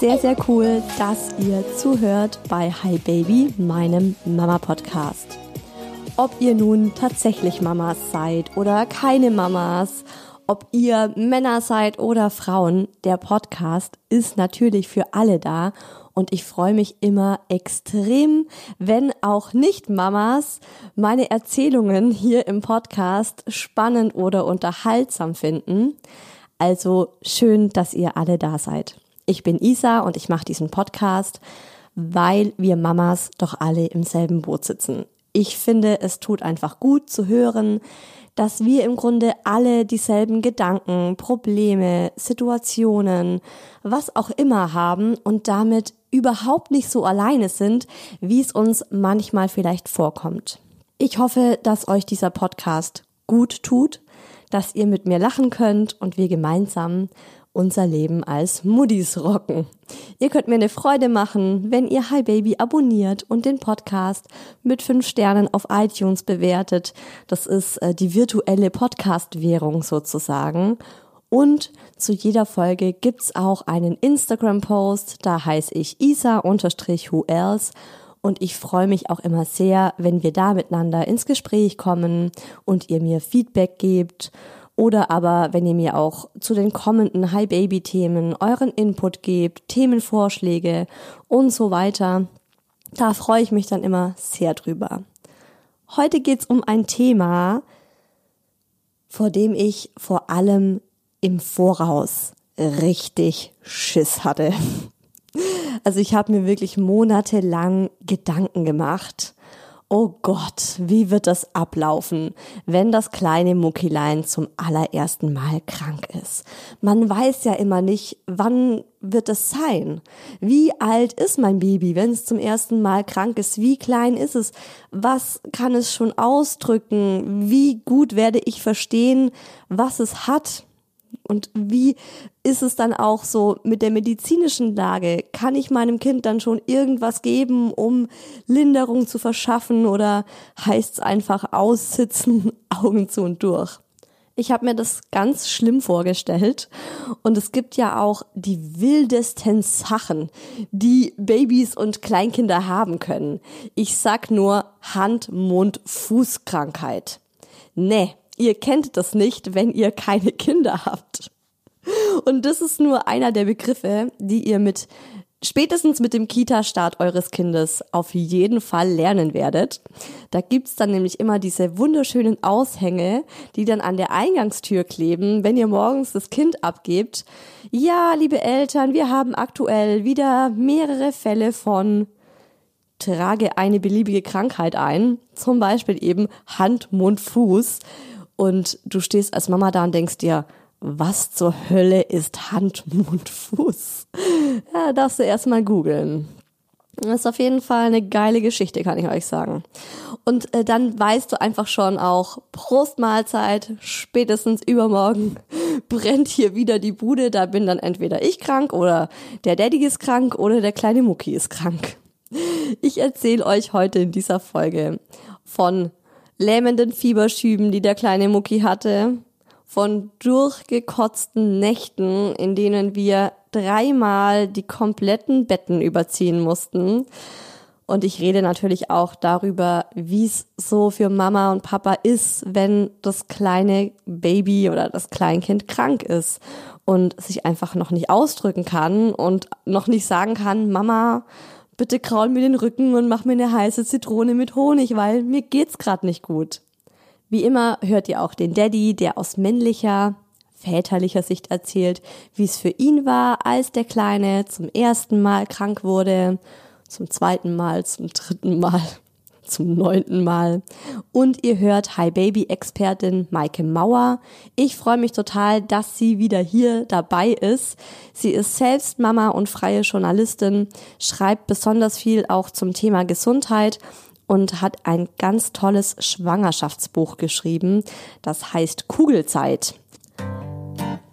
Sehr, sehr cool, dass ihr zuhört bei Hi Baby, meinem Mama-Podcast. Ob ihr nun tatsächlich Mamas seid oder keine Mamas, ob ihr Männer seid oder Frauen, der Podcast ist natürlich für alle da und ich freue mich immer extrem, wenn auch nicht Mamas meine Erzählungen hier im Podcast spannend oder unterhaltsam finden. Also schön, dass ihr alle da seid. Ich bin Isa und ich mache diesen Podcast, weil wir Mamas doch alle im selben Boot sitzen. Ich finde, es tut einfach gut zu hören, dass wir im Grunde alle dieselben Gedanken, Probleme, Situationen, was auch immer haben und damit überhaupt nicht so alleine sind, wie es uns manchmal vielleicht vorkommt. Ich hoffe, dass euch dieser Podcast gut tut, dass ihr mit mir lachen könnt und wir gemeinsam unser Leben als Muddis rocken. Ihr könnt mir eine Freude machen, wenn ihr Hi Baby abonniert und den Podcast mit fünf Sternen auf iTunes bewertet. Das ist äh, die virtuelle Podcast-Währung sozusagen. Und zu jeder Folge gibt's auch einen Instagram-Post, da heiße ich isa-who else und ich freue mich auch immer sehr, wenn wir da miteinander ins Gespräch kommen und ihr mir Feedback gebt oder aber, wenn ihr mir auch zu den kommenden Hi Baby Themen euren Input gebt, Themenvorschläge und so weiter, da freue ich mich dann immer sehr drüber. Heute geht's um ein Thema, vor dem ich vor allem im Voraus richtig Schiss hatte. Also ich habe mir wirklich monatelang Gedanken gemacht Oh Gott, wie wird das ablaufen, wenn das kleine Muckilein zum allerersten Mal krank ist? Man weiß ja immer nicht, wann wird es sein? Wie alt ist mein Baby, wenn es zum ersten Mal krank ist? Wie klein ist es? Was kann es schon ausdrücken? Wie gut werde ich verstehen, was es hat? Und wie ist es dann auch so mit der medizinischen Lage? Kann ich meinem Kind dann schon irgendwas geben, um Linderung zu verschaffen oder heißt es einfach aussitzen, Augen zu und durch? Ich habe mir das ganz schlimm vorgestellt und es gibt ja auch die wildesten Sachen, die Babys und Kleinkinder haben können. Ich sag nur Hand, Mund, Fußkrankheit. Nee, ihr kennt das nicht, wenn ihr keine Kinder habt. Und das ist nur einer der Begriffe, die ihr mit spätestens mit dem Kita-Start eures Kindes auf jeden Fall lernen werdet. Da gibt's dann nämlich immer diese wunderschönen Aushänge, die dann an der Eingangstür kleben, wenn ihr morgens das Kind abgebt. Ja, liebe Eltern, wir haben aktuell wieder mehrere Fälle von trage eine beliebige Krankheit ein, zum Beispiel eben Hand, Mund, Fuß. Und du stehst als Mama da und denkst dir, was zur Hölle ist Hand, Mund, Fuß? Ja, darfst du erstmal googeln. Das ist auf jeden Fall eine geile Geschichte, kann ich euch sagen. Und äh, dann weißt du einfach schon auch, Prostmahlzeit, spätestens übermorgen brennt hier wieder die Bude. Da bin dann entweder ich krank oder der Daddy ist krank oder der kleine Mucki ist krank. Ich erzähle euch heute in dieser Folge von lähmenden Fieberschüben, die der kleine Mucki hatte, von durchgekotzten Nächten, in denen wir dreimal die kompletten Betten überziehen mussten. Und ich rede natürlich auch darüber, wie es so für Mama und Papa ist, wenn das kleine Baby oder das Kleinkind krank ist und sich einfach noch nicht ausdrücken kann und noch nicht sagen kann, Mama, bitte kraul mir den Rücken und mach mir eine heiße Zitrone mit Honig, weil mir geht's grad nicht gut. Wie immer hört ihr auch den Daddy, der aus männlicher, väterlicher Sicht erzählt, wie es für ihn war, als der Kleine zum ersten Mal krank wurde, zum zweiten Mal, zum dritten Mal, zum neunten Mal. Und ihr hört Hi Baby Expertin Maike Mauer. Ich freue mich total, dass sie wieder hier dabei ist. Sie ist selbst Mama und freie Journalistin, schreibt besonders viel auch zum Thema Gesundheit und hat ein ganz tolles Schwangerschaftsbuch geschrieben. Das heißt Kugelzeit.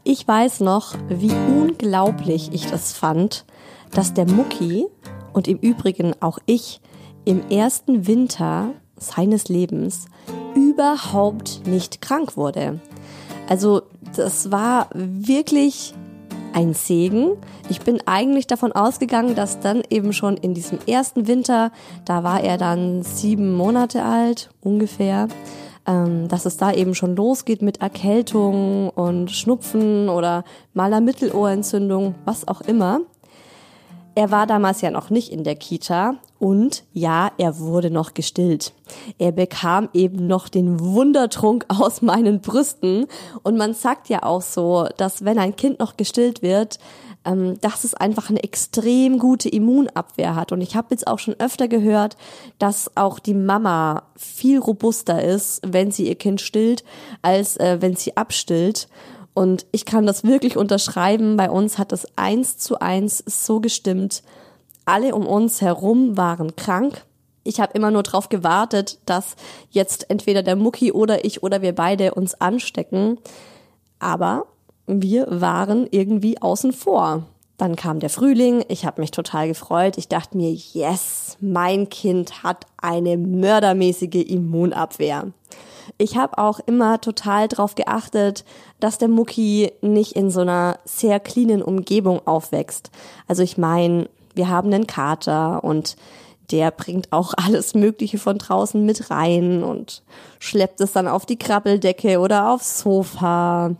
Ich weiß noch, wie unglaublich ich das fand, dass der Mucki und im Übrigen auch ich im ersten Winter seines Lebens überhaupt nicht krank wurde. Also das war wirklich ein Segen. Ich bin eigentlich davon ausgegangen, dass dann eben schon in diesem ersten Winter, da war er dann sieben Monate alt ungefähr, ähm, dass es da eben schon losgeht mit Erkältung und Schnupfen oder maler Mittelohrentzündung, was auch immer. Er war damals ja noch nicht in der Kita und ja, er wurde noch gestillt. Er bekam eben noch den Wundertrunk aus meinen Brüsten und man sagt ja auch so, dass wenn ein Kind noch gestillt wird, ähm, dass es einfach eine extrem gute Immunabwehr hat. Und ich habe jetzt auch schon öfter gehört, dass auch die Mama viel robuster ist, wenn sie ihr Kind stillt, als äh, wenn sie abstillt. Und ich kann das wirklich unterschreiben. Bei uns hat es eins zu eins so gestimmt. Alle um uns herum waren krank. Ich habe immer nur darauf gewartet, dass jetzt entweder der Mucki oder ich oder wir beide uns anstecken. Aber wir waren irgendwie außen vor. Dann kam der Frühling, ich habe mich total gefreut. Ich dachte mir, yes, mein Kind hat eine mördermäßige Immunabwehr. Ich habe auch immer total darauf geachtet, dass der Mucki nicht in so einer sehr cleanen Umgebung aufwächst. Also ich meine, wir haben einen Kater und der bringt auch alles Mögliche von draußen mit rein und schleppt es dann auf die Krabbeldecke oder aufs Sofa.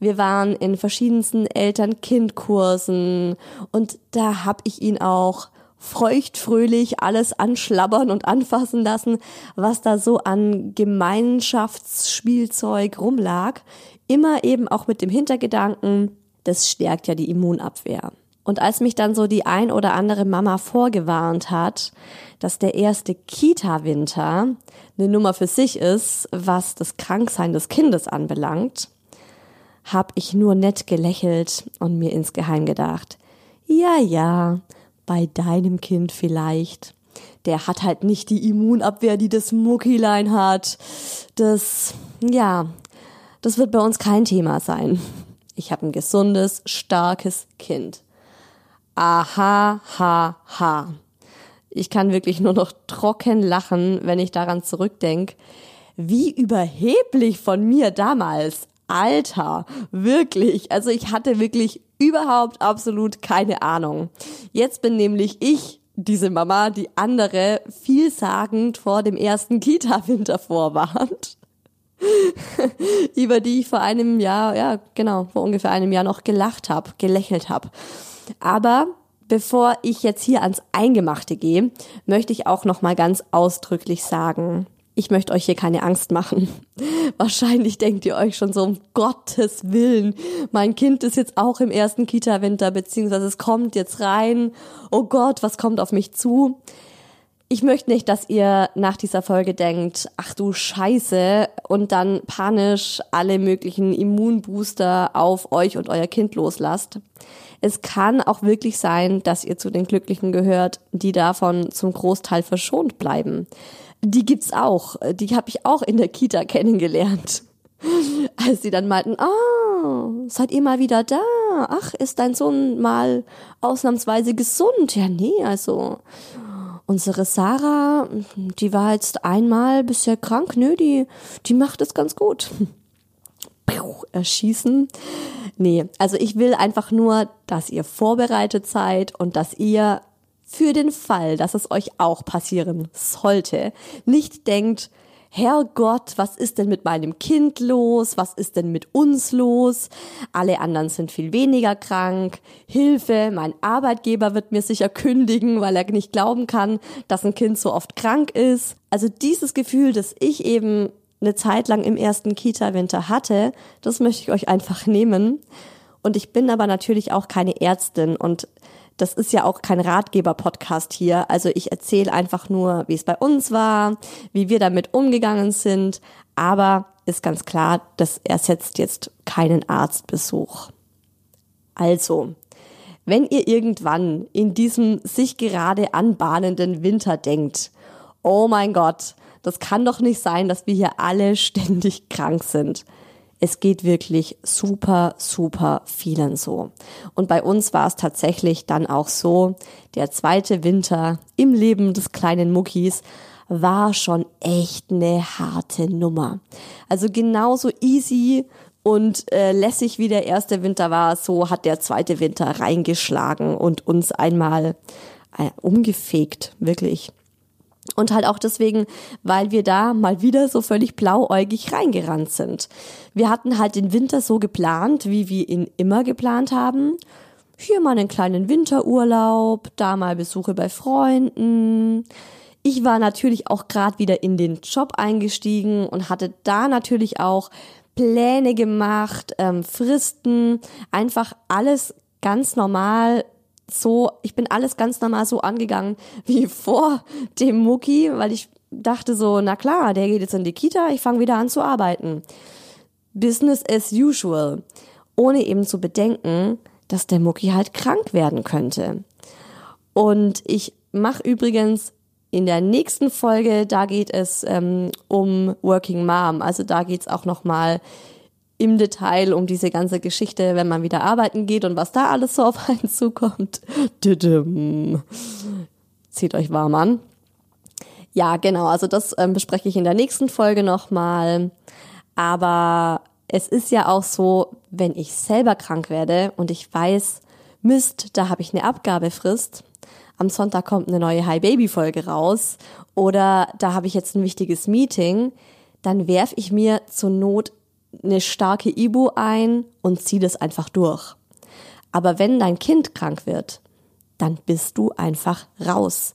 Wir waren in verschiedensten Eltern-Kind-Kursen und da habe ich ihn auch feuchtfröhlich alles anschlabbern und anfassen lassen, was da so an Gemeinschaftsspielzeug rumlag. Immer eben auch mit dem Hintergedanken, das stärkt ja die Immunabwehr. Und als mich dann so die ein oder andere Mama vorgewarnt hat, dass der erste Kita-Winter eine Nummer für sich ist, was das Kranksein des Kindes anbelangt, habe ich nur nett gelächelt und mir insgeheim gedacht, ja, ja, bei deinem Kind vielleicht. Der hat halt nicht die Immunabwehr, die das Muckilein hat. Das, ja, das wird bei uns kein Thema sein. Ich habe ein gesundes, starkes Kind. Aha, ha, ha. Ich kann wirklich nur noch trocken lachen, wenn ich daran zurückdenke, wie überheblich von mir damals. Alter, wirklich. Also ich hatte wirklich überhaupt absolut keine Ahnung. Jetzt bin nämlich ich diese Mama, die andere vielsagend vor dem ersten Kita-Winter vorwarnt. über die ich vor einem Jahr, ja genau, vor ungefähr einem Jahr noch gelacht habe, gelächelt habe. Aber Bevor ich jetzt hier ans Eingemachte gehe, möchte ich auch noch mal ganz ausdrücklich sagen, ich möchte euch hier keine Angst machen. Wahrscheinlich denkt ihr euch schon so, um Gottes Willen, mein Kind ist jetzt auch im ersten Kita-Winter, beziehungsweise es kommt jetzt rein. Oh Gott, was kommt auf mich zu? Ich möchte nicht, dass ihr nach dieser Folge denkt, ach du Scheiße, und dann panisch alle möglichen Immunbooster auf euch und euer Kind loslasst. Es kann auch wirklich sein, dass ihr zu den Glücklichen gehört, die davon zum Großteil verschont bleiben. Die gibt's auch. Die habe ich auch in der Kita kennengelernt. Als sie dann meinten, ah, seid ihr mal wieder da? Ach, ist dein Sohn mal ausnahmsweise gesund? Ja, nee, also unsere Sarah, die war jetzt einmal bisher krank, nö, die, die macht es ganz gut. Erschießen. Nee, also ich will einfach nur, dass ihr vorbereitet seid und dass ihr für den Fall, dass es euch auch passieren sollte, nicht denkt, Herrgott, was ist denn mit meinem Kind los? Was ist denn mit uns los? Alle anderen sind viel weniger krank. Hilfe, mein Arbeitgeber wird mir sicher kündigen, weil er nicht glauben kann, dass ein Kind so oft krank ist. Also dieses Gefühl, das ich eben eine Zeit lang im ersten Kita-Winter hatte, das möchte ich euch einfach nehmen. Und ich bin aber natürlich auch keine Ärztin und das ist ja auch kein Ratgeber-Podcast hier. Also ich erzähle einfach nur, wie es bei uns war, wie wir damit umgegangen sind. Aber ist ganz klar, das ersetzt jetzt keinen Arztbesuch. Also, wenn ihr irgendwann in diesem sich gerade anbahnenden Winter denkt, oh mein Gott, das kann doch nicht sein, dass wir hier alle ständig krank sind es geht wirklich super, super vielen so. Und bei uns war es tatsächlich dann auch so, der zweite Winter im Leben des kleinen Muckis war schon echt eine harte Nummer. Also genauso easy und äh, lässig wie der erste Winter war, so hat der zweite Winter reingeschlagen und uns einmal äh, umgefegt, wirklich. Und halt auch deswegen, weil wir da mal wieder so völlig blauäugig reingerannt sind. Wir hatten halt den Winter so geplant, wie wir ihn immer geplant haben. Hier mal einen kleinen Winterurlaub, da mal Besuche bei Freunden. Ich war natürlich auch gerade wieder in den Job eingestiegen und hatte da natürlich auch Pläne gemacht, ähm, Fristen, einfach alles ganz normal so, ich bin alles ganz normal so angegangen wie vor dem Mucki, weil ich dachte so, na klar, der geht jetzt in die Kita, ich fange wieder an zu arbeiten. Business as usual. Ohne eben zu bedenken, dass der Mucki halt krank werden könnte. Und ich mache übrigens in der nächsten Folge, da geht es ähm, um Working Mom. Also da geht's auch nochmal im Detail um diese ganze Geschichte, wenn man wieder arbeiten geht und was da alles so auf einen zukommt. Zieht euch warm an. Ja, genau, also das ähm, bespreche ich in der nächsten Folge nochmal. Aber es ist ja auch so, wenn ich selber krank werde und ich weiß, Mist, da habe ich eine Abgabefrist. Am Sonntag kommt eine neue Hi Baby Folge raus oder da habe ich jetzt ein wichtiges Meeting, dann werf ich mir zur Not eine starke Ibu ein und zieh das einfach durch. Aber wenn dein Kind krank wird, dann bist du einfach raus.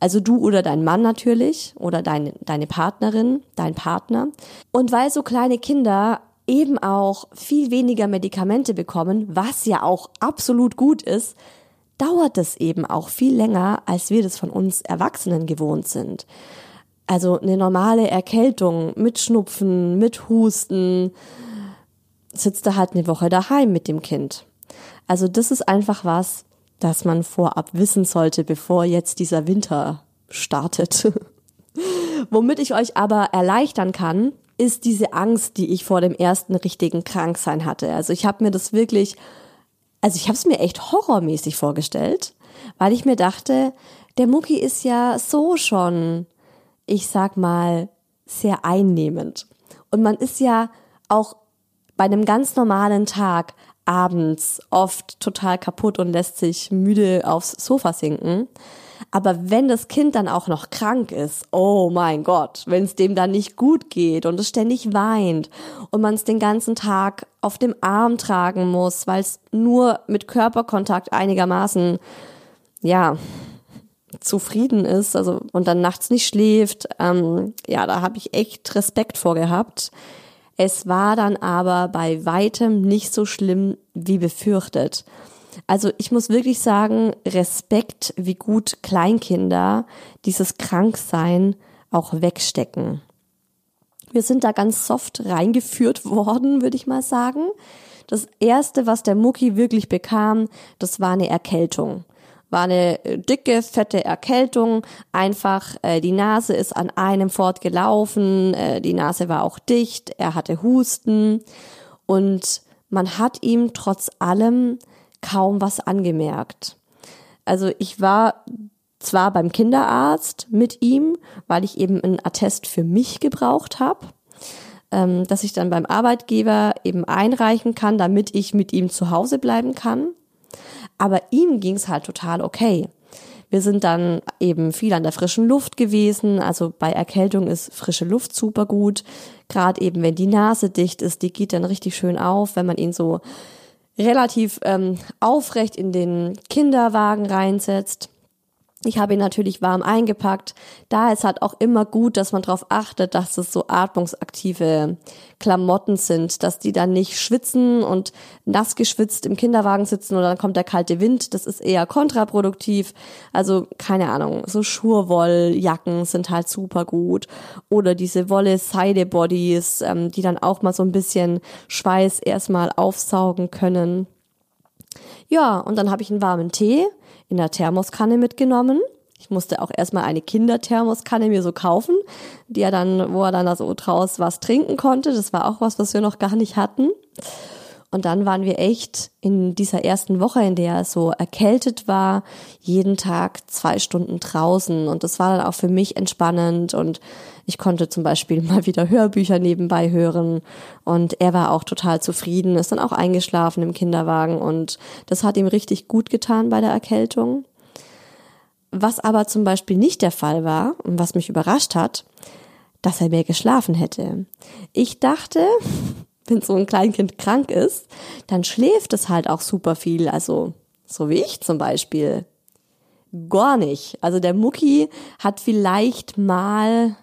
Also du oder dein Mann natürlich oder deine, deine Partnerin, dein Partner. Und weil so kleine Kinder eben auch viel weniger Medikamente bekommen, was ja auch absolut gut ist, dauert es eben auch viel länger, als wir das von uns Erwachsenen gewohnt sind. Also eine normale Erkältung mit Schnupfen, mit Husten, sitzt er halt eine Woche daheim mit dem Kind. Also das ist einfach was, das man vorab wissen sollte, bevor jetzt dieser Winter startet. Womit ich euch aber erleichtern kann, ist diese Angst, die ich vor dem ersten richtigen Kranksein hatte. Also ich habe mir das wirklich, also ich habe es mir echt horrormäßig vorgestellt, weil ich mir dachte, der Mucki ist ja so schon ich sag mal, sehr einnehmend. Und man ist ja auch bei einem ganz normalen Tag abends oft total kaputt und lässt sich müde aufs Sofa sinken. Aber wenn das Kind dann auch noch krank ist, oh mein Gott, wenn es dem dann nicht gut geht und es ständig weint und man es den ganzen Tag auf dem Arm tragen muss, weil es nur mit Körperkontakt einigermaßen ja, zufrieden ist, also und dann nachts nicht schläft, ähm, ja, da habe ich echt Respekt vor gehabt. Es war dann aber bei weitem nicht so schlimm wie befürchtet. Also ich muss wirklich sagen, Respekt, wie gut Kleinkinder dieses Kranksein auch wegstecken. Wir sind da ganz soft reingeführt worden, würde ich mal sagen. Das erste, was der Mucki wirklich bekam, das war eine Erkältung war eine äh, dicke, fette Erkältung. Einfach äh, die Nase ist an einem fortgelaufen, äh, die Nase war auch dicht, er hatte Husten und man hat ihm trotz allem kaum was angemerkt. Also ich war zwar beim Kinderarzt mit ihm, weil ich eben einen Attest für mich gebraucht habe, ähm, dass ich dann beim Arbeitgeber eben einreichen kann, damit ich mit ihm zu Hause bleiben kann. Aber ihm ging's halt total okay. Wir sind dann eben viel an der frischen Luft gewesen. Also bei Erkältung ist frische Luft super gut. Gerade eben, wenn die Nase dicht ist, die geht dann richtig schön auf, wenn man ihn so relativ ähm, aufrecht in den Kinderwagen reinsetzt. Ich habe ihn natürlich warm eingepackt. Da ist halt auch immer gut, dass man darauf achtet, dass es so atmungsaktive Klamotten sind, dass die dann nicht schwitzen und nass geschwitzt im Kinderwagen sitzen oder dann kommt der kalte Wind. Das ist eher kontraproduktiv. Also keine Ahnung, so Schurwolljacken sind halt super gut oder diese Wolle-Seide-Bodies, ähm, die dann auch mal so ein bisschen Schweiß erstmal aufsaugen können. Ja, und dann habe ich einen warmen Tee in der Thermoskanne mitgenommen. Ich musste auch erstmal eine Kinderthermoskanne mir so kaufen, die er dann, wo er dann so draus was trinken konnte. Das war auch was, was wir noch gar nicht hatten. Und dann waren wir echt in dieser ersten Woche, in der er so erkältet war, jeden Tag zwei Stunden draußen. Und das war dann auch für mich entspannend. Und ich konnte zum Beispiel mal wieder Hörbücher nebenbei hören. Und er war auch total zufrieden, ist dann auch eingeschlafen im Kinderwagen. Und das hat ihm richtig gut getan bei der Erkältung. Was aber zum Beispiel nicht der Fall war und was mich überrascht hat, dass er mehr geschlafen hätte. Ich dachte, wenn so ein Kleinkind krank ist, dann schläft es halt auch super viel. Also so wie ich zum Beispiel. Gar nicht. Also der Mucki hat vielleicht mal,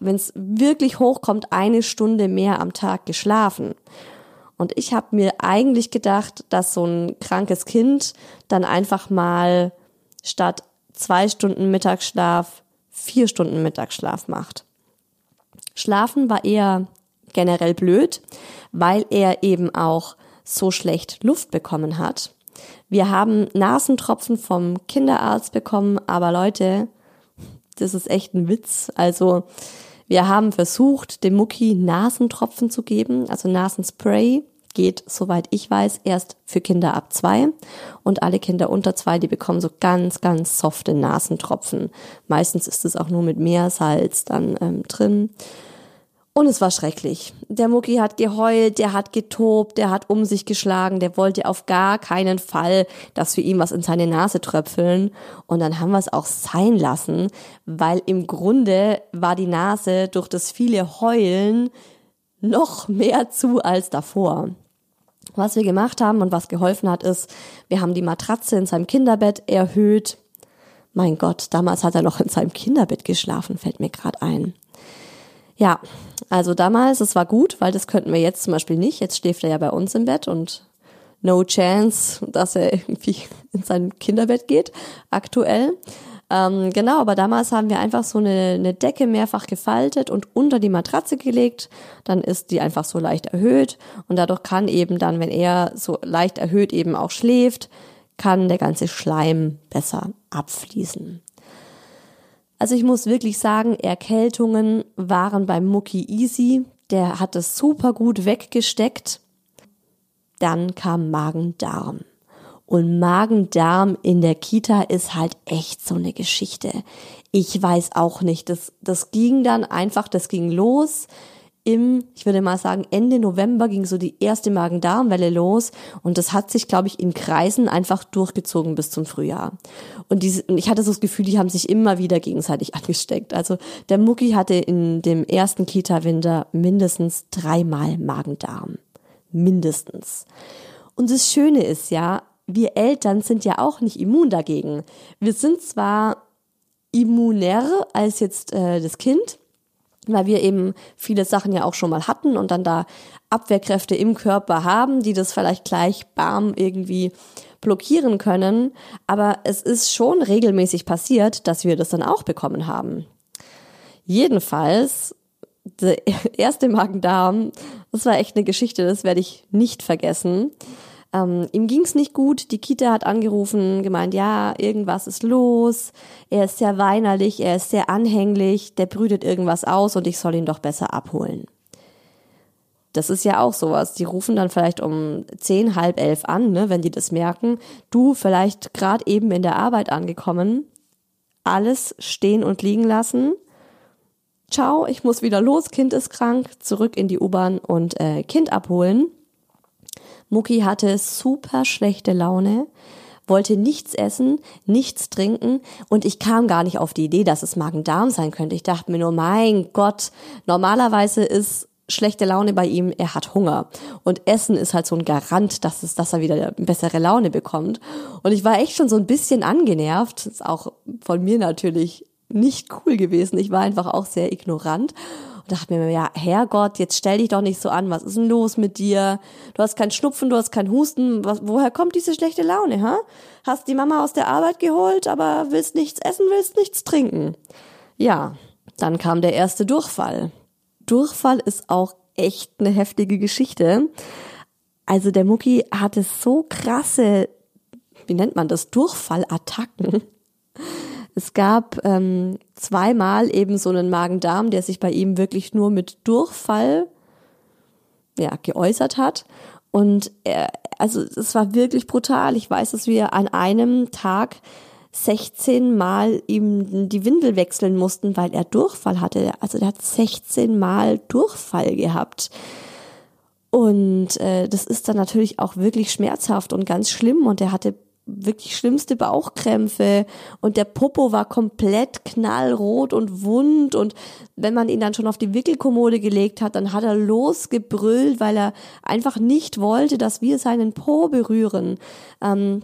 wenn es wirklich hochkommt, eine Stunde mehr am Tag geschlafen. Und ich habe mir eigentlich gedacht, dass so ein krankes Kind dann einfach mal statt zwei Stunden Mittagsschlaf vier Stunden Mittagsschlaf macht. Schlafen war eher generell blöd, weil er eben auch so schlecht Luft bekommen hat. Wir haben Nasentropfen vom Kinderarzt bekommen, aber Leute, das ist echt ein Witz. Also wir haben versucht, dem Mucki Nasentropfen zu geben, also Nasenspray geht, soweit ich weiß, erst für Kinder ab zwei und alle Kinder unter zwei, die bekommen so ganz, ganz softe Nasentropfen. Meistens ist es auch nur mit Meersalz dann ähm, drin. Und es war schrecklich. Der Mucki hat geheult, der hat getobt, der hat um sich geschlagen, der wollte auf gar keinen Fall, dass wir ihm was in seine Nase tröpfeln. Und dann haben wir es auch sein lassen, weil im Grunde war die Nase durch das viele Heulen noch mehr zu als davor. Was wir gemacht haben und was geholfen hat, ist, wir haben die Matratze in seinem Kinderbett erhöht. Mein Gott, damals hat er noch in seinem Kinderbett geschlafen, fällt mir gerade ein. Ja, also damals, es war gut, weil das könnten wir jetzt zum Beispiel nicht. Jetzt schläft er ja bei uns im Bett und no chance, dass er irgendwie in sein Kinderbett geht, aktuell. Ähm, genau, aber damals haben wir einfach so eine, eine Decke mehrfach gefaltet und unter die Matratze gelegt. Dann ist die einfach so leicht erhöht und dadurch kann eben dann, wenn er so leicht erhöht eben auch schläft, kann der ganze Schleim besser abfließen. Also ich muss wirklich sagen, Erkältungen waren beim Mucki easy. Der hat es super gut weggesteckt. Dann kam Magen-Darm. Und Magen-Darm in der Kita ist halt echt so eine Geschichte. Ich weiß auch nicht. Das, das ging dann einfach, das ging los im, ich würde mal sagen, Ende November ging so die erste Magen-Darm-Welle los und das hat sich, glaube ich, in Kreisen einfach durchgezogen bis zum Frühjahr. Und diese, ich hatte so das Gefühl, die haben sich immer wieder gegenseitig angesteckt. Also der Mucki hatte in dem ersten Kita-Winter mindestens dreimal Magen-Darm. Mindestens. Und das Schöne ist ja, wir Eltern sind ja auch nicht immun dagegen. Wir sind zwar immunär als jetzt äh, das Kind, weil wir eben viele Sachen ja auch schon mal hatten und dann da Abwehrkräfte im Körper haben, die das vielleicht gleich bam irgendwie blockieren können. Aber es ist schon regelmäßig passiert, dass wir das dann auch bekommen haben. Jedenfalls, der erste Magen-Darm, das war echt eine Geschichte, das werde ich nicht vergessen. Ähm, ihm ging's nicht gut, die Kita hat angerufen, gemeint, ja, irgendwas ist los, er ist sehr weinerlich, er ist sehr anhänglich, der brütet irgendwas aus und ich soll ihn doch besser abholen. Das ist ja auch sowas. Die rufen dann vielleicht um zehn, halb elf an, ne, wenn die das merken. Du vielleicht gerade eben in der Arbeit angekommen, alles stehen und liegen lassen. Ciao, ich muss wieder los, Kind ist krank, zurück in die U-Bahn und äh, Kind abholen. Mucki hatte super schlechte Laune, wollte nichts essen, nichts trinken und ich kam gar nicht auf die Idee, dass es Magen-Darm sein könnte. Ich dachte mir nur, mein Gott, normalerweise ist schlechte Laune bei ihm, er hat Hunger. Und Essen ist halt so ein Garant, dass, es, dass er wieder bessere Laune bekommt. Und ich war echt schon so ein bisschen angenervt. Ist auch von mir natürlich nicht cool gewesen. Ich war einfach auch sehr ignorant und dachte mir, ja, Herrgott, jetzt stell dich doch nicht so an, was ist denn los mit dir? Du hast keinen Schnupfen, du hast keinen Husten, was, woher kommt diese schlechte Laune, ha? Hast die Mama aus der Arbeit geholt, aber willst nichts essen, willst nichts trinken. Ja, dann kam der erste Durchfall. Durchfall ist auch echt eine heftige Geschichte. Also der Mucki hatte so krasse, wie nennt man das, Durchfallattacken es gab ähm, zweimal eben so einen Magen-Darm, der sich bei ihm wirklich nur mit Durchfall ja, geäußert hat. Und er, also es war wirklich brutal. Ich weiß, dass wir an einem Tag 16 Mal ihm die Windel wechseln mussten, weil er Durchfall hatte. Also der hat 16 Mal Durchfall gehabt. Und äh, das ist dann natürlich auch wirklich schmerzhaft und ganz schlimm. Und er hatte wirklich schlimmste Bauchkrämpfe und der Popo war komplett knallrot und wund und wenn man ihn dann schon auf die Wickelkommode gelegt hat, dann hat er losgebrüllt, weil er einfach nicht wollte, dass wir seinen Po berühren. Ähm,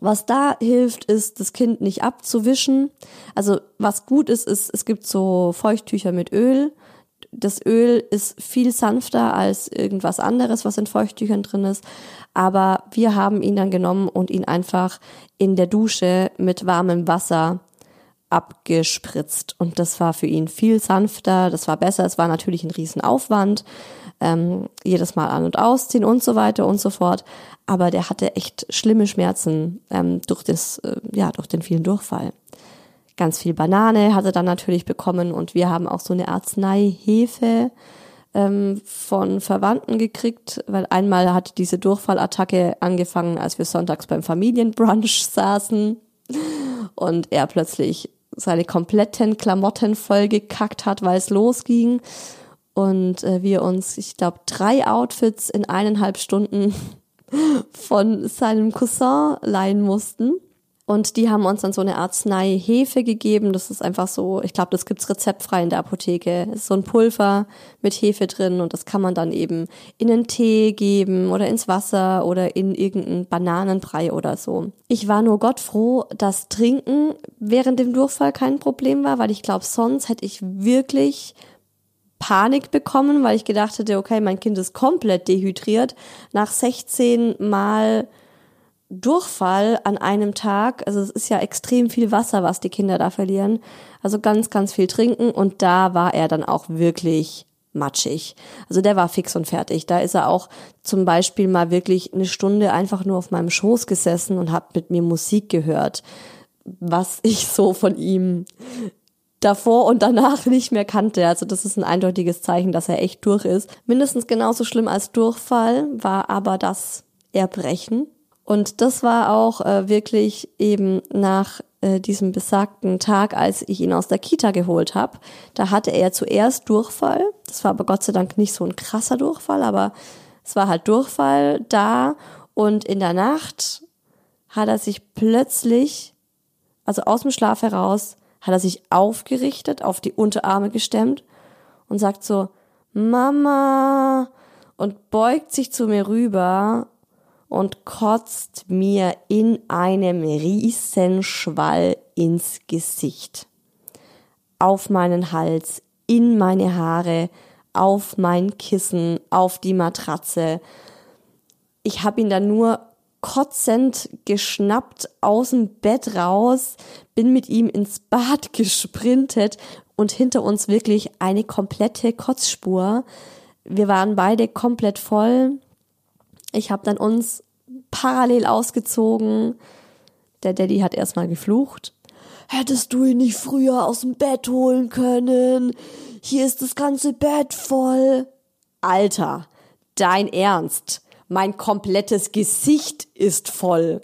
was da hilft, ist, das Kind nicht abzuwischen. Also was gut ist, ist, es gibt so Feuchttücher mit Öl das Öl ist viel sanfter als irgendwas anderes, was in Feuchttüchern drin ist. Aber wir haben ihn dann genommen und ihn einfach in der Dusche mit warmem Wasser abgespritzt. Und das war für ihn viel sanfter, das war besser. Es war natürlich ein Riesenaufwand. Ähm, jedes Mal an- und ausziehen und so weiter und so fort. Aber der hatte echt schlimme Schmerzen ähm, durch das, äh, ja, durch den vielen Durchfall. Ganz viel Banane hat er dann natürlich bekommen und wir haben auch so eine Arzneihefe ähm, von Verwandten gekriegt, weil einmal hat diese Durchfallattacke angefangen, als wir sonntags beim Familienbrunch saßen und er plötzlich seine kompletten Klamotten voll gekackt hat, weil es losging und äh, wir uns, ich glaube, drei Outfits in eineinhalb Stunden von seinem Cousin leihen mussten. Und die haben uns dann so eine Arznei Hefe gegeben. Das ist einfach so, ich glaube, das gibt's rezeptfrei in der Apotheke. Das ist so ein Pulver mit Hefe drin und das kann man dann eben in einen Tee geben oder ins Wasser oder in irgendeinen Bananenbrei oder so. Ich war nur Gott froh, dass Trinken während dem Durchfall kein Problem war, weil ich glaube, sonst hätte ich wirklich Panik bekommen, weil ich gedacht hätte, okay, mein Kind ist komplett dehydriert. Nach 16 Mal Durchfall an einem Tag, also es ist ja extrem viel Wasser, was die Kinder da verlieren. Also ganz, ganz viel trinken und da war er dann auch wirklich matschig. Also der war fix und fertig. Da ist er auch zum Beispiel mal wirklich eine Stunde einfach nur auf meinem Schoß gesessen und hat mit mir Musik gehört, was ich so von ihm davor und danach nicht mehr kannte. Also das ist ein eindeutiges Zeichen, dass er echt durch ist. Mindestens genauso schlimm als Durchfall war aber das Erbrechen. Und das war auch äh, wirklich eben nach äh, diesem besagten Tag, als ich ihn aus der Kita geholt habe. Da hatte er zuerst Durchfall. Das war aber Gott sei Dank nicht so ein krasser Durchfall, aber es war halt Durchfall da. Und in der Nacht hat er sich plötzlich, also aus dem Schlaf heraus, hat er sich aufgerichtet, auf die Unterarme gestemmt und sagt so, Mama, und beugt sich zu mir rüber und kotzt mir in einem Riesenschwall ins Gesicht. Auf meinen Hals, in meine Haare, auf mein Kissen, auf die Matratze. Ich habe ihn dann nur kotzend geschnappt aus dem Bett raus, bin mit ihm ins Bad gesprintet und hinter uns wirklich eine komplette Kotzspur. Wir waren beide komplett voll. Ich habe dann uns parallel ausgezogen. Der Daddy hat erstmal geflucht. Hättest du ihn nicht früher aus dem Bett holen können? Hier ist das ganze Bett voll. Alter, dein Ernst? Mein komplettes Gesicht ist voll.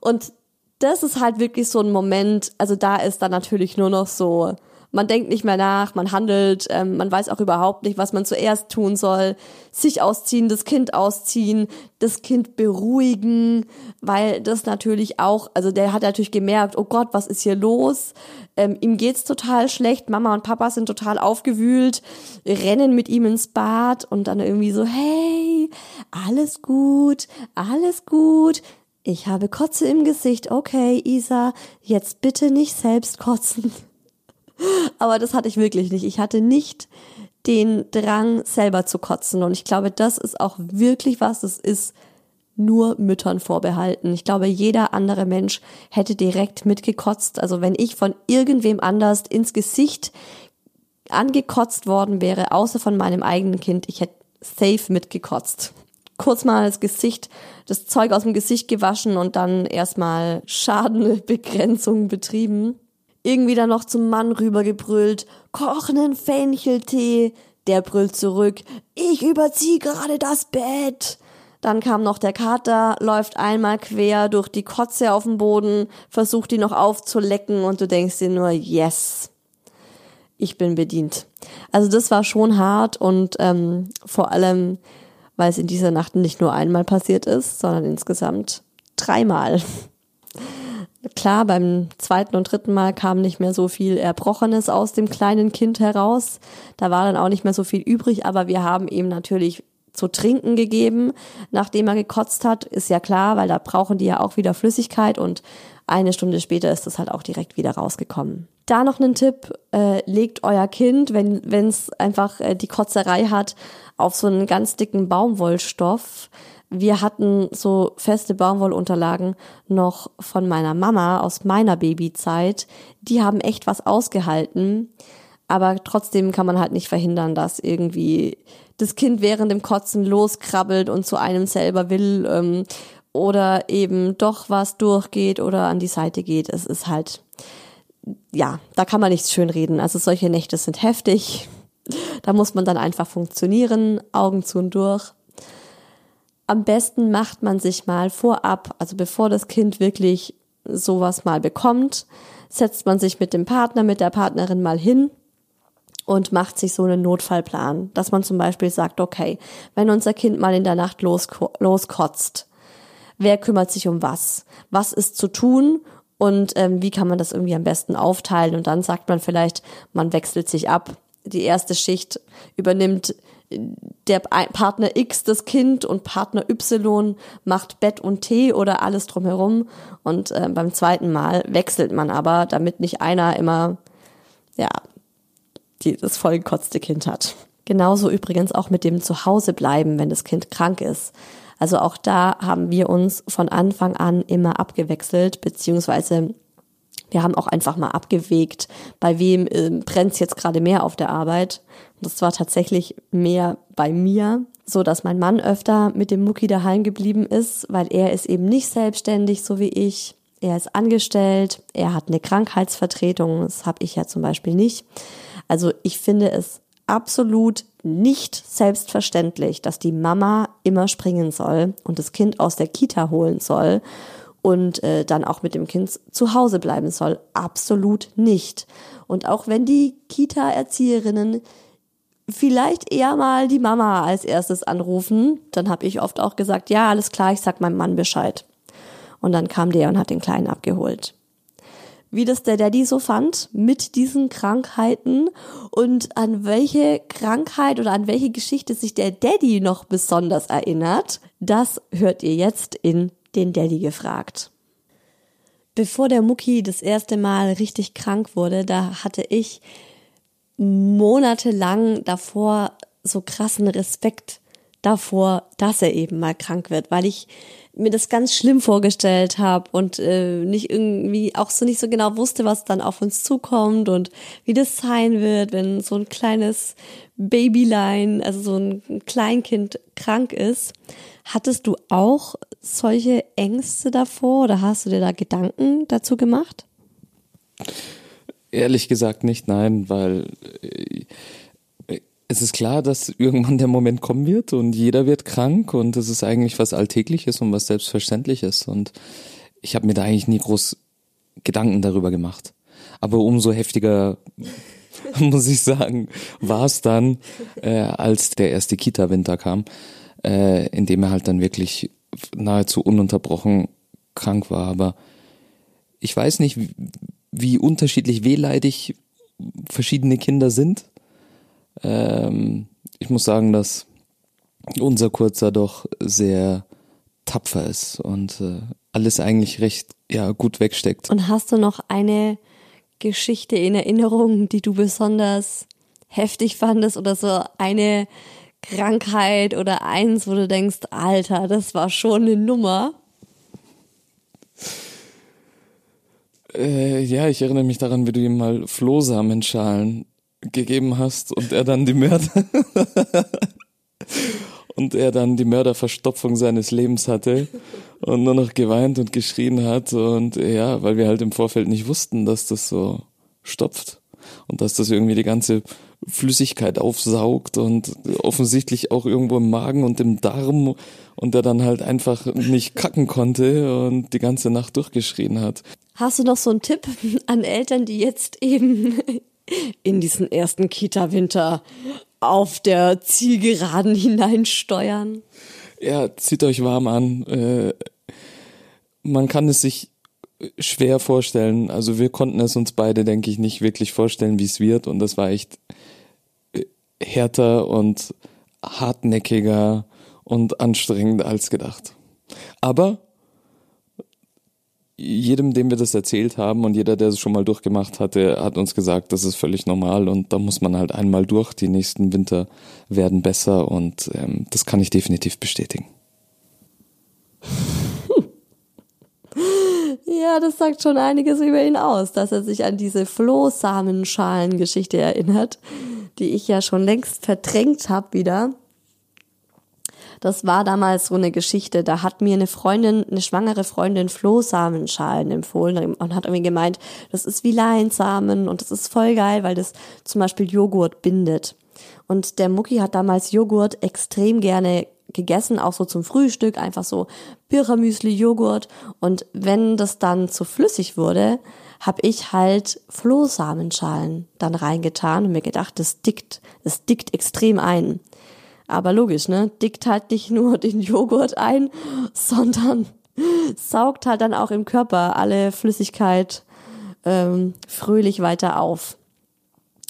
Und das ist halt wirklich so ein Moment, also da ist dann natürlich nur noch so, man denkt nicht mehr nach, man handelt, ähm, man weiß auch überhaupt nicht, was man zuerst tun soll. Sich ausziehen, das Kind ausziehen, das Kind beruhigen, weil das natürlich auch, also der hat natürlich gemerkt, oh Gott, was ist hier los? Ähm, ihm geht's total schlecht, Mama und Papa sind total aufgewühlt, rennen mit ihm ins Bad und dann irgendwie so, hey, alles gut, alles gut, ich habe Kotze im Gesicht. Okay, Isa, jetzt bitte nicht selbst kotzen. Aber das hatte ich wirklich nicht. Ich hatte nicht den Drang, selber zu kotzen. Und ich glaube, das ist auch wirklich was, das ist nur Müttern vorbehalten. Ich glaube, jeder andere Mensch hätte direkt mitgekotzt. Also wenn ich von irgendwem anders ins Gesicht angekotzt worden wäre, außer von meinem eigenen Kind, ich hätte safe mitgekotzt. Kurz mal das Gesicht, das Zeug aus dem Gesicht gewaschen und dann erstmal Schadenbegrenzung betrieben irgendwie dann noch zum Mann rübergebrüllt, kochenden Fencheltee. Der brüllt zurück, ich überzieh gerade das Bett. Dann kam noch der Kater, läuft einmal quer durch die Kotze auf dem Boden, versucht die noch aufzulecken und du denkst dir nur, yes, ich bin bedient. Also das war schon hart und ähm, vor allem, weil es in dieser Nacht nicht nur einmal passiert ist, sondern insgesamt dreimal. Klar, beim zweiten und dritten Mal kam nicht mehr so viel Erbrochenes aus dem kleinen Kind heraus. Da war dann auch nicht mehr so viel übrig, aber wir haben ihm natürlich zu trinken gegeben, nachdem er gekotzt hat. Ist ja klar, weil da brauchen die ja auch wieder Flüssigkeit und eine Stunde später ist das halt auch direkt wieder rausgekommen. Da noch einen Tipp, äh, legt euer Kind, wenn es einfach äh, die Kotzerei hat, auf so einen ganz dicken Baumwollstoff wir hatten so feste Baumwollunterlagen noch von meiner Mama aus meiner Babyzeit. Die haben echt was ausgehalten. Aber trotzdem kann man halt nicht verhindern, dass irgendwie das Kind während dem Kotzen loskrabbelt und zu einem selber will ähm, oder eben doch was durchgeht oder an die Seite geht. Es ist halt, ja, da kann man nichts schön reden. Also solche Nächte sind heftig. Da muss man dann einfach funktionieren, Augen zu und durch am besten macht man sich mal vorab, also bevor das Kind wirklich sowas mal bekommt, setzt man sich mit dem Partner, mit der Partnerin mal hin und macht sich so einen Notfallplan, dass man zum Beispiel sagt, okay, wenn unser Kind mal in der Nacht losko loskotzt, wer kümmert sich um was? Was ist zu tun? Und ähm, wie kann man das irgendwie am besten aufteilen? Und dann sagt man vielleicht, man wechselt sich ab. Die erste Schicht übernimmt der Partner X das Kind und Partner Y macht Bett und Tee oder alles drumherum. Und äh, beim zweiten Mal wechselt man aber, damit nicht einer immer, ja, die, das vollgekotzte Kind hat. Genauso übrigens auch mit dem Zuhause bleiben, wenn das Kind krank ist. Also auch da haben wir uns von Anfang an immer abgewechselt, beziehungsweise wir haben auch einfach mal abgewegt, bei wem äh, brennt jetzt gerade mehr auf der Arbeit. Das war tatsächlich mehr bei mir, so dass mein Mann öfter mit dem Mucki daheim geblieben ist, weil er ist eben nicht selbstständig, so wie ich. Er ist angestellt, er hat eine Krankheitsvertretung, das habe ich ja zum Beispiel nicht. Also ich finde es absolut nicht selbstverständlich, dass die Mama immer springen soll und das Kind aus der Kita holen soll und äh, dann auch mit dem Kind zu Hause bleiben soll. Absolut nicht. Und auch wenn die Kita-Erzieherinnen vielleicht eher mal die Mama als erstes anrufen, dann habe ich oft auch gesagt, ja, alles klar, ich sag meinem Mann Bescheid. Und dann kam der und hat den Kleinen abgeholt. wie das der Daddy so fand mit diesen Krankheiten und an welche Krankheit oder an welche Geschichte sich der Daddy noch besonders erinnert, das hört ihr jetzt in den Daddy gefragt. Bevor der Mucki das erste Mal richtig krank wurde, da hatte ich monatelang davor so krassen Respekt davor, dass er eben mal krank wird, weil ich mir das ganz schlimm vorgestellt habe und äh, nicht irgendwie auch so nicht so genau wusste, was dann auf uns zukommt und wie das sein wird, wenn so ein kleines Babylein, also so ein Kleinkind krank ist. Hattest du auch solche Ängste davor oder hast du dir da Gedanken dazu gemacht? Ehrlich gesagt nicht, nein, weil äh, es ist klar, dass irgendwann der Moment kommen wird und jeder wird krank und es ist eigentlich was Alltägliches und was Selbstverständliches und ich habe mir da eigentlich nie groß Gedanken darüber gemacht. Aber umso heftiger, muss ich sagen, war es dann, äh, als der erste Kita-Winter kam, äh, in dem er halt dann wirklich nahezu ununterbrochen krank war. Aber ich weiß nicht, wie, unterschiedlich wehleidig verschiedene Kinder sind. Ähm, ich muss sagen, dass unser Kurzer doch sehr tapfer ist und äh, alles eigentlich recht ja gut wegsteckt. Und hast du noch eine Geschichte in Erinnerung, die du besonders heftig fandest oder so eine Krankheit oder eins, wo du denkst, Alter, das war schon eine Nummer? Äh, ja, ich erinnere mich daran, wie du ihm mal Flohsamenschalen gegeben hast und er dann die Mörder und er dann die Mörderverstopfung seines Lebens hatte und nur noch geweint und geschrien hat. Und ja, weil wir halt im Vorfeld nicht wussten, dass das so stopft und dass das irgendwie die ganze Flüssigkeit aufsaugt und offensichtlich auch irgendwo im Magen und im Darm und er dann halt einfach nicht kacken konnte und die ganze Nacht durchgeschrien hat. Hast du noch so einen Tipp an Eltern, die jetzt eben in diesen ersten Kita-Winter auf der Zielgeraden hineinsteuern? Ja, zieht euch warm an. Äh, man kann es sich schwer vorstellen. Also wir konnten es uns beide, denke ich, nicht wirklich vorstellen, wie es wird. Und das war echt härter und hartnäckiger und anstrengend als gedacht. Aber jedem, dem wir das erzählt haben und jeder, der es schon mal durchgemacht hatte, hat uns gesagt, das ist völlig normal und da muss man halt einmal durch. Die nächsten Winter werden besser und ähm, das kann ich definitiv bestätigen. Ja, das sagt schon einiges über ihn aus, dass er sich an diese Flohsamenschalengeschichte erinnert, die ich ja schon längst verdrängt habe wieder. Das war damals so eine Geschichte. Da hat mir eine Freundin, eine schwangere Freundin Flohsamenschalen empfohlen und hat irgendwie gemeint, das ist wie Leinsamen und das ist voll geil, weil das zum Beispiel Joghurt bindet. Und der Mucki hat damals Joghurt extrem gerne gegessen, auch so zum Frühstück, einfach so Birchermüsli, Joghurt. Und wenn das dann zu flüssig wurde, habe ich halt Flohsamenschalen dann reingetan und mir gedacht, das dickt, das dickt extrem ein. Aber logisch, ne? Dickt halt nicht nur den Joghurt ein, sondern saugt halt dann auch im Körper alle Flüssigkeit ähm, fröhlich weiter auf.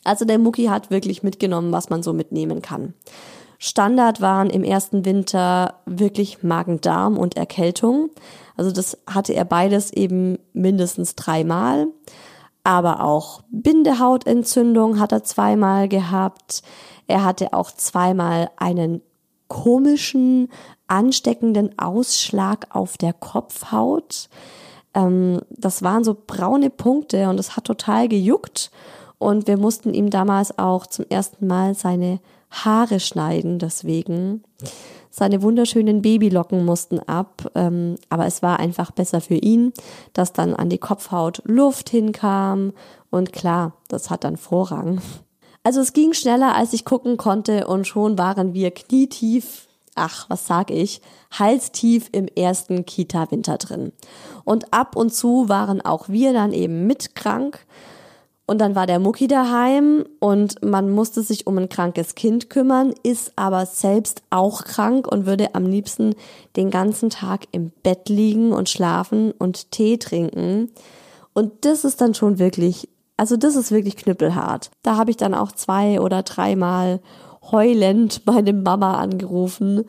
Also der Mucki hat wirklich mitgenommen, was man so mitnehmen kann. Standard waren im ersten Winter wirklich Magen-Darm und Erkältung. Also das hatte er beides eben mindestens dreimal. Aber auch Bindehautentzündung hat er zweimal gehabt. Er hatte auch zweimal einen komischen, ansteckenden Ausschlag auf der Kopfhaut. Ähm, das waren so braune Punkte und es hat total gejuckt. Und wir mussten ihm damals auch zum ersten Mal seine Haare schneiden, deswegen. Seine wunderschönen Babylocken mussten ab, ähm, aber es war einfach besser für ihn, dass dann an die Kopfhaut Luft hinkam und klar, das hat dann Vorrang. Also es ging schneller, als ich gucken konnte und schon waren wir knietief, ach, was sag ich, halstief im ersten Kita-Winter drin. Und ab und zu waren auch wir dann eben mit krank. Und dann war der Mucki daheim und man musste sich um ein krankes Kind kümmern, ist aber selbst auch krank und würde am liebsten den ganzen Tag im Bett liegen und schlafen und Tee trinken. Und das ist dann schon wirklich, also das ist wirklich knüppelhart. Da habe ich dann auch zwei oder dreimal heulend meine Mama angerufen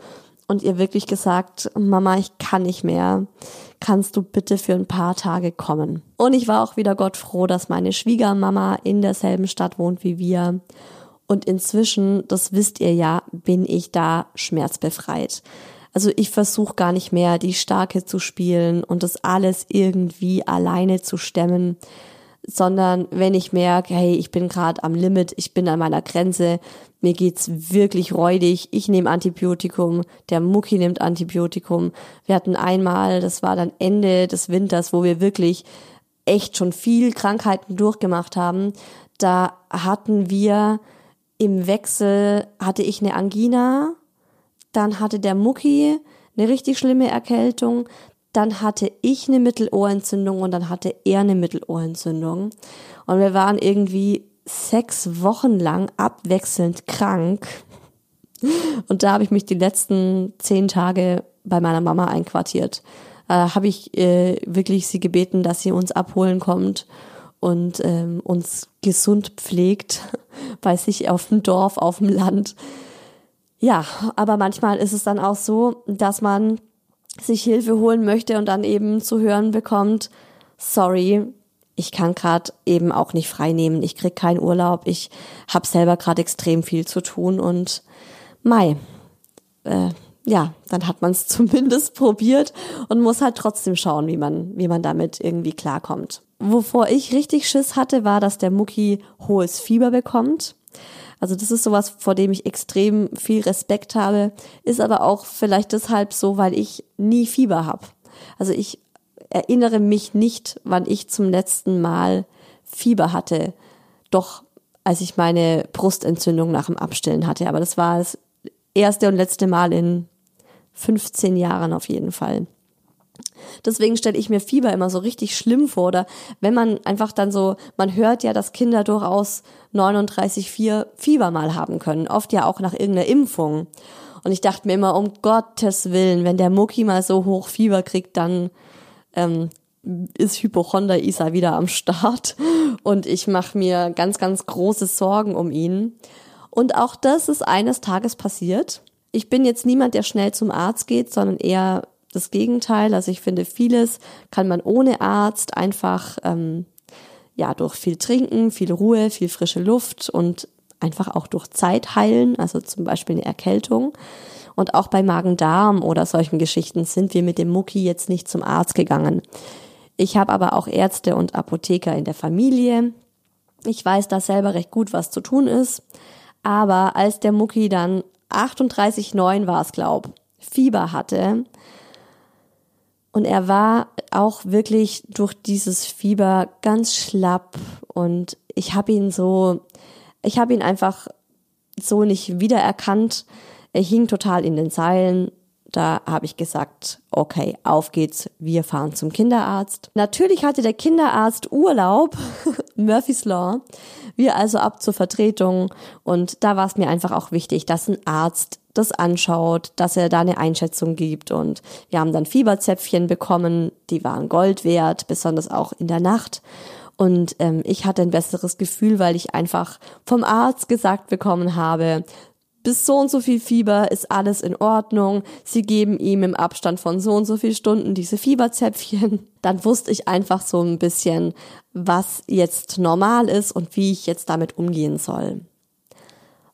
und ihr wirklich gesagt, Mama, ich kann nicht mehr. Kannst du bitte für ein paar Tage kommen? Und ich war auch wieder Gott froh, dass meine Schwiegermama in derselben Stadt wohnt wie wir. Und inzwischen, das wisst ihr ja, bin ich da schmerzbefreit. Also ich versuche gar nicht mehr, die Starke zu spielen und das alles irgendwie alleine zu stemmen, sondern wenn ich merke, hey, ich bin gerade am Limit, ich bin an meiner Grenze, mir geht's wirklich räudig, ich nehme Antibiotikum, der Mucki nimmt Antibiotikum. Wir hatten einmal, das war dann Ende des Winters, wo wir wirklich echt schon viel Krankheiten durchgemacht haben. Da hatten wir im Wechsel, hatte ich eine Angina, dann hatte der Mucki eine richtig schlimme Erkältung, dann hatte ich eine Mittelohrentzündung und dann hatte er eine Mittelohrentzündung. Und wir waren irgendwie sechs Wochen lang abwechselnd krank. Und da habe ich mich die letzten zehn Tage bei meiner Mama einquartiert. Äh, habe ich äh, wirklich sie gebeten, dass sie uns abholen kommt und ähm, uns gesund pflegt bei sich auf dem Dorf, auf dem Land. Ja, aber manchmal ist es dann auch so, dass man sich Hilfe holen möchte und dann eben zu hören bekommt, sorry, ich kann gerade eben auch nicht frei nehmen, ich krieg keinen Urlaub, ich habe selber gerade extrem viel zu tun und Mai, äh, ja, dann hat man es zumindest probiert und muss halt trotzdem schauen, wie man, wie man damit irgendwie klarkommt. Wovor ich richtig Schiss hatte, war, dass der Mucki hohes Fieber bekommt. Also das ist sowas, vor dem ich extrem viel Respekt habe, ist aber auch vielleicht deshalb so, weil ich nie Fieber habe. Also ich erinnere mich nicht, wann ich zum letzten Mal Fieber hatte. Doch als ich meine Brustentzündung nach dem Abstillen hatte. Aber das war das erste und letzte Mal in 15 Jahren auf jeden Fall. Deswegen stelle ich mir Fieber immer so richtig schlimm vor. Oder wenn man einfach dann so, man hört ja, dass Kinder durchaus 39,4 Fieber mal haben können. Oft ja auch nach irgendeiner Impfung. Und ich dachte mir immer, um Gottes Willen, wenn der Mucki mal so hoch Fieber kriegt, dann ähm, ist Hypochonder Isa wieder am Start. Und ich mache mir ganz, ganz große Sorgen um ihn. Und auch das ist eines Tages passiert. Ich bin jetzt niemand, der schnell zum Arzt geht, sondern eher das Gegenteil. Also ich finde, vieles kann man ohne Arzt einfach ähm, ja durch viel Trinken, viel Ruhe, viel frische Luft und einfach auch durch Zeit heilen, also zum Beispiel eine Erkältung. Und auch bei Magen-Darm oder solchen Geschichten sind wir mit dem Mucki jetzt nicht zum Arzt gegangen. Ich habe aber auch Ärzte und Apotheker in der Familie. Ich weiß da selber recht gut, was zu tun ist. Aber als der Mucki dann 38,9 war es, glaub, Fieber hatte, und er war auch wirklich durch dieses Fieber ganz schlapp und ich habe ihn so, ich habe ihn einfach so nicht wiedererkannt. Er hing total in den Seilen. Da habe ich gesagt, okay, auf geht's, wir fahren zum Kinderarzt. Natürlich hatte der Kinderarzt Urlaub, Murphy's Law. Wir also ab zur Vertretung und da war es mir einfach auch wichtig, dass ein Arzt das anschaut, dass er da eine Einschätzung gibt. Und wir haben dann Fieberzäpfchen bekommen, die waren Gold wert, besonders auch in der Nacht. Und ähm, ich hatte ein besseres Gefühl, weil ich einfach vom Arzt gesagt bekommen habe, bis so und so viel Fieber ist alles in Ordnung. Sie geben ihm im Abstand von so und so viel Stunden diese Fieberzäpfchen. Dann wusste ich einfach so ein bisschen, was jetzt normal ist und wie ich jetzt damit umgehen soll.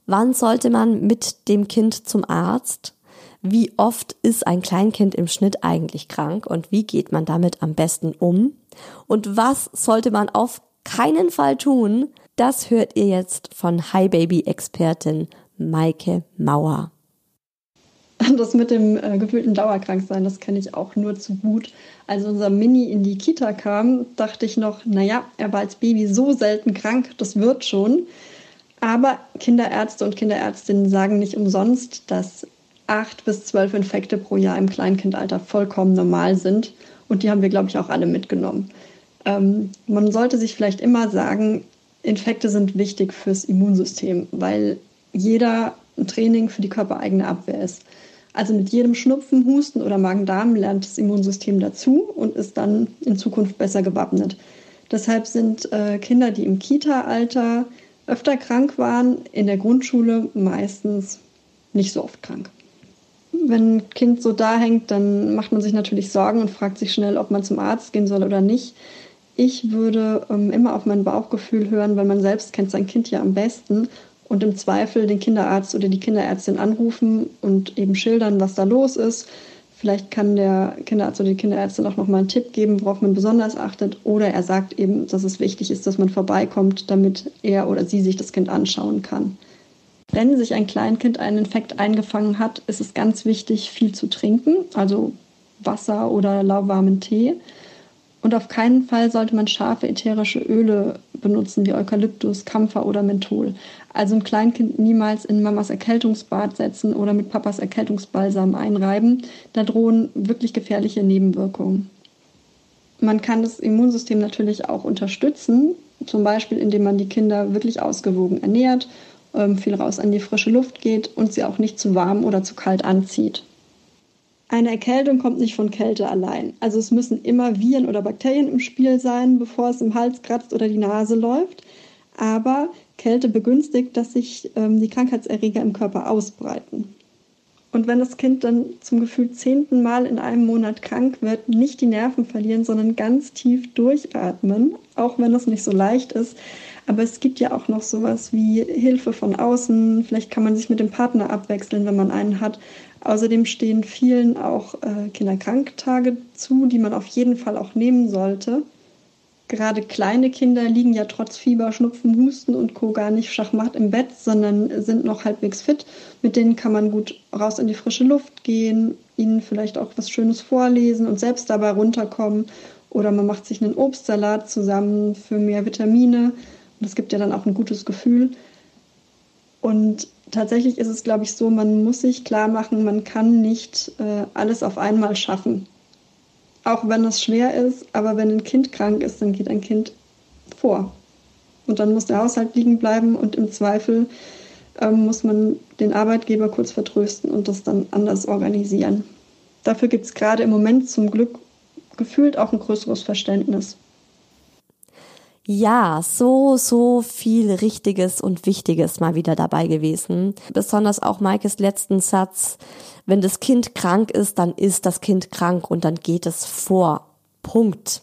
Wann sollte man mit dem Kind zum Arzt? Wie oft ist ein Kleinkind im Schnitt eigentlich krank und wie geht man damit am besten um? Und was sollte man auf keinen Fall tun? Das hört ihr jetzt von Hi Baby Expertin Maike Mauer. Das mit dem äh, gefühlten Dauerkranksein, das kenne ich auch nur zu gut. Als unser Mini in die Kita kam, dachte ich noch, naja, er war als Baby so selten krank, das wird schon. Aber Kinderärzte und Kinderärztinnen sagen nicht umsonst, dass acht bis zwölf Infekte pro Jahr im Kleinkindalter vollkommen normal sind. Und die haben wir, glaube ich, auch alle mitgenommen. Ähm, man sollte sich vielleicht immer sagen, Infekte sind wichtig fürs Immunsystem, weil jeder ein Training für die körpereigene Abwehr ist. Also mit jedem Schnupfen, Husten oder Magen-Darm lernt das Immunsystem dazu und ist dann in Zukunft besser gewappnet. Deshalb sind äh, Kinder, die im Kita-Alter öfter krank waren, in der Grundschule meistens nicht so oft krank. Wenn ein Kind so da hängt, dann macht man sich natürlich Sorgen und fragt sich schnell, ob man zum Arzt gehen soll oder nicht. Ich würde ähm, immer auf mein Bauchgefühl hören, weil man selbst kennt sein Kind ja am besten und im Zweifel den Kinderarzt oder die Kinderärztin anrufen und eben schildern, was da los ist. Vielleicht kann der Kinderarzt oder die Kinderärztin auch nochmal einen Tipp geben, worauf man besonders achtet. Oder er sagt eben, dass es wichtig ist, dass man vorbeikommt, damit er oder sie sich das Kind anschauen kann. Wenn sich ein Kleinkind einen Infekt eingefangen hat, ist es ganz wichtig, viel zu trinken, also Wasser oder lauwarmen Tee. Und auf keinen Fall sollte man scharfe ätherische Öle benutzen, wie Eukalyptus, Kampfer oder Menthol. Also ein Kleinkind niemals in Mamas Erkältungsbad setzen oder mit Papas Erkältungsbalsam einreiben. Da drohen wirklich gefährliche Nebenwirkungen. Man kann das Immunsystem natürlich auch unterstützen, zum Beispiel indem man die Kinder wirklich ausgewogen ernährt, ähm, viel raus an die frische Luft geht und sie auch nicht zu warm oder zu kalt anzieht. Eine Erkältung kommt nicht von Kälte allein. Also es müssen immer Viren oder Bakterien im Spiel sein, bevor es im Hals kratzt oder die Nase läuft. Aber Kälte begünstigt, dass sich ähm, die Krankheitserreger im Körper ausbreiten. Und wenn das Kind dann zum Gefühl zehnten Mal in einem Monat krank wird, nicht die Nerven verlieren, sondern ganz tief durchatmen, auch wenn es nicht so leicht ist. Aber es gibt ja auch noch sowas wie Hilfe von außen. Vielleicht kann man sich mit dem Partner abwechseln, wenn man einen hat. Außerdem stehen vielen auch äh, Kinderkranktage zu, die man auf jeden Fall auch nehmen sollte. Gerade kleine Kinder liegen ja trotz Fieber, Schnupfen, Husten und Co. gar nicht schachmatt im Bett, sondern sind noch halbwegs fit. Mit denen kann man gut raus in die frische Luft gehen, ihnen vielleicht auch was Schönes vorlesen und selbst dabei runterkommen. Oder man macht sich einen Obstsalat zusammen für mehr Vitamine. Das gibt ja dann auch ein gutes Gefühl. Und tatsächlich ist es, glaube ich, so, man muss sich klar machen, man kann nicht äh, alles auf einmal schaffen. Auch wenn das schwer ist, aber wenn ein Kind krank ist, dann geht ein Kind vor. Und dann muss der Haushalt liegen bleiben und im Zweifel ähm, muss man den Arbeitgeber kurz vertrösten und das dann anders organisieren. Dafür gibt es gerade im Moment zum Glück gefühlt auch ein größeres Verständnis. Ja, so, so viel Richtiges und Wichtiges mal wieder dabei gewesen. Besonders auch Maikes letzten Satz. Wenn das Kind krank ist, dann ist das Kind krank und dann geht es vor. Punkt.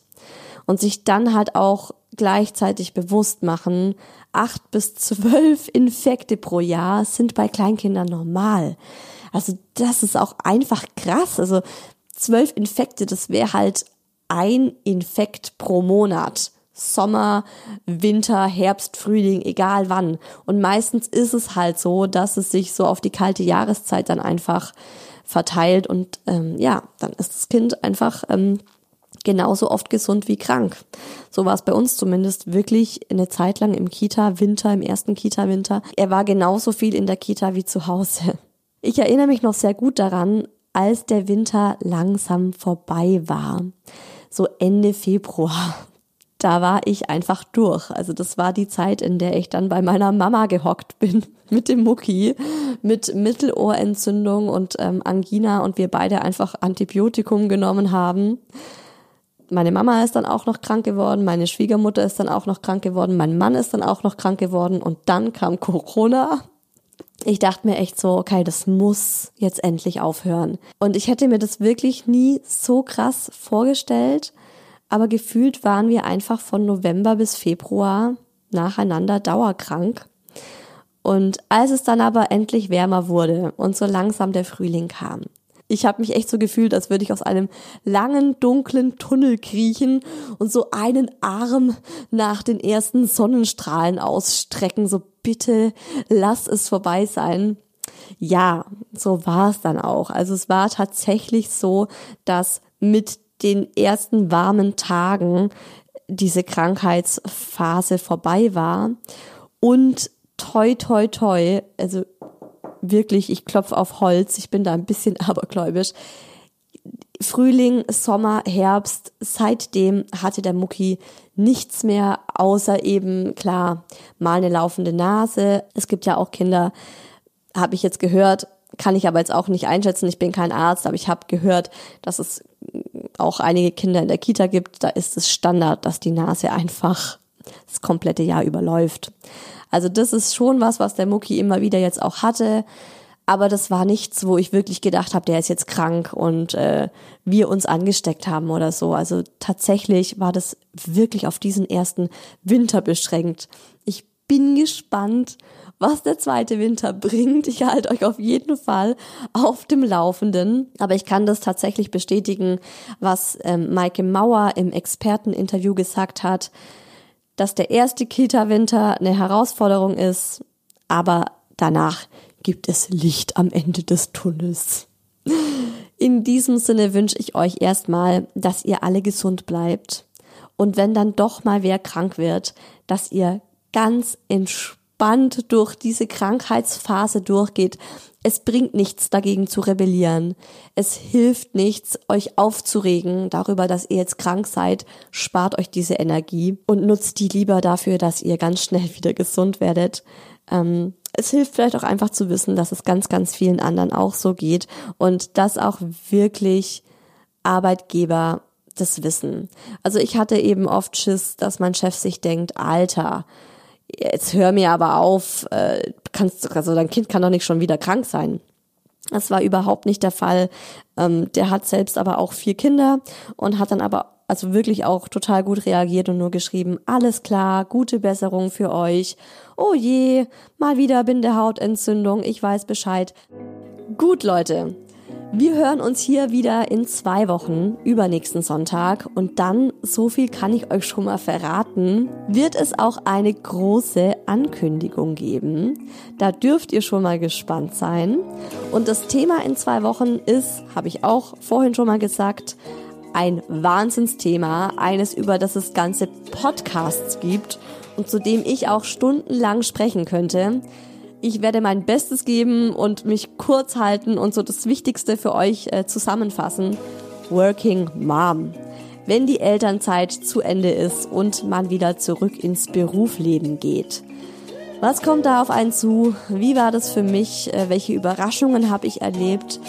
Und sich dann halt auch gleichzeitig bewusst machen, acht bis zwölf Infekte pro Jahr sind bei Kleinkindern normal. Also das ist auch einfach krass. Also zwölf Infekte, das wäre halt ein Infekt pro Monat. Sommer, Winter, Herbst, Frühling, egal wann. Und meistens ist es halt so, dass es sich so auf die kalte Jahreszeit dann einfach verteilt und ähm, ja, dann ist das Kind einfach ähm, genauso oft gesund wie krank. So war es bei uns zumindest wirklich eine Zeit lang im Kita-Winter, im ersten Kita-Winter. Er war genauso viel in der Kita wie zu Hause. Ich erinnere mich noch sehr gut daran, als der Winter langsam vorbei war. So Ende Februar da war ich einfach durch. Also das war die Zeit, in der ich dann bei meiner Mama gehockt bin mit dem Mucki, mit Mittelohrentzündung und ähm, Angina und wir beide einfach Antibiotikum genommen haben. Meine Mama ist dann auch noch krank geworden, meine Schwiegermutter ist dann auch noch krank geworden, mein Mann ist dann auch noch krank geworden und dann kam Corona. Ich dachte mir echt so, okay, das muss jetzt endlich aufhören. Und ich hätte mir das wirklich nie so krass vorgestellt aber gefühlt waren wir einfach von November bis Februar nacheinander dauerkrank. Und als es dann aber endlich wärmer wurde und so langsam der Frühling kam, ich habe mich echt so gefühlt, als würde ich aus einem langen, dunklen Tunnel kriechen und so einen Arm nach den ersten Sonnenstrahlen ausstrecken. So bitte lass es vorbei sein. Ja, so war es dann auch. Also es war tatsächlich so, dass mit den ersten warmen Tagen diese Krankheitsphase vorbei war und toi toi toi, also wirklich, ich klopfe auf Holz, ich bin da ein bisschen abergläubisch. Frühling, Sommer, Herbst, seitdem hatte der Mucki nichts mehr, außer eben, klar, mal eine laufende Nase. Es gibt ja auch Kinder, habe ich jetzt gehört, kann ich aber jetzt auch nicht einschätzen, ich bin kein Arzt, aber ich habe gehört, dass es auch einige Kinder in der Kita gibt, da ist es Standard, dass die Nase einfach das komplette Jahr überläuft. Also das ist schon was, was der Mucki immer wieder jetzt auch hatte. Aber das war nichts, wo ich wirklich gedacht habe, der ist jetzt krank und äh, wir uns angesteckt haben oder so. Also tatsächlich war das wirklich auf diesen ersten Winter beschränkt. Ich bin gespannt, was der zweite Winter bringt. Ich halte euch auf jeden Fall auf dem Laufenden. Aber ich kann das tatsächlich bestätigen, was ähm, Maike Mauer im Experteninterview gesagt hat, dass der erste Kita-Winter eine Herausforderung ist, aber danach gibt es Licht am Ende des Tunnels. In diesem Sinne wünsche ich euch erstmal, dass ihr alle gesund bleibt und wenn dann doch mal wer krank wird, dass ihr ganz entspannt durch diese Krankheitsphase durchgeht. Es bringt nichts dagegen zu rebellieren. Es hilft nichts, euch aufzuregen darüber, dass ihr jetzt krank seid. Spart euch diese Energie und nutzt die lieber dafür, dass ihr ganz schnell wieder gesund werdet. Ähm, es hilft vielleicht auch einfach zu wissen, dass es ganz, ganz vielen anderen auch so geht und dass auch wirklich Arbeitgeber das wissen. Also ich hatte eben oft Schiss, dass mein Chef sich denkt, Alter, jetzt hör mir aber auf, äh, kannst, also dein Kind kann doch nicht schon wieder krank sein. Das war überhaupt nicht der Fall. Ähm, der hat selbst aber auch vier Kinder und hat dann aber also wirklich auch total gut reagiert und nur geschrieben, alles klar, gute Besserung für euch. Oh je, mal wieder Bindehautentzündung, ich weiß Bescheid. Gut, Leute. Wir hören uns hier wieder in zwei Wochen, übernächsten Sonntag. Und dann, so viel kann ich euch schon mal verraten, wird es auch eine große Ankündigung geben. Da dürft ihr schon mal gespannt sein. Und das Thema in zwei Wochen ist, habe ich auch vorhin schon mal gesagt, ein Wahnsinnsthema, eines über das es ganze Podcasts gibt und zu dem ich auch stundenlang sprechen könnte. Ich werde mein Bestes geben und mich kurz halten und so das Wichtigste für euch äh, zusammenfassen. Working Mom. Wenn die Elternzeit zu Ende ist und man wieder zurück ins Berufsleben geht. Was kommt da auf einen zu? Wie war das für mich? Äh, welche Überraschungen habe ich erlebt?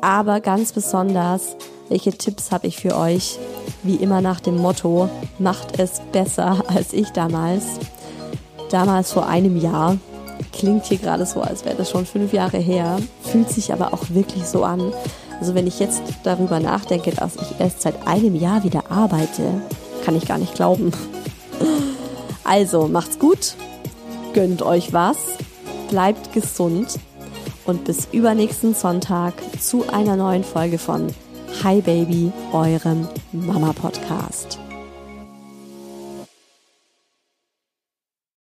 Aber ganz besonders, welche Tipps habe ich für euch? Wie immer nach dem Motto, macht es besser als ich damals. Damals vor einem Jahr. Klingt hier gerade so, als wäre das schon fünf Jahre her. Fühlt sich aber auch wirklich so an. Also wenn ich jetzt darüber nachdenke, dass ich erst seit einem Jahr wieder arbeite, kann ich gar nicht glauben. Also macht's gut, gönnt euch was, bleibt gesund und bis übernächsten Sonntag zu einer neuen Folge von Hi Baby, eurem Mama Podcast.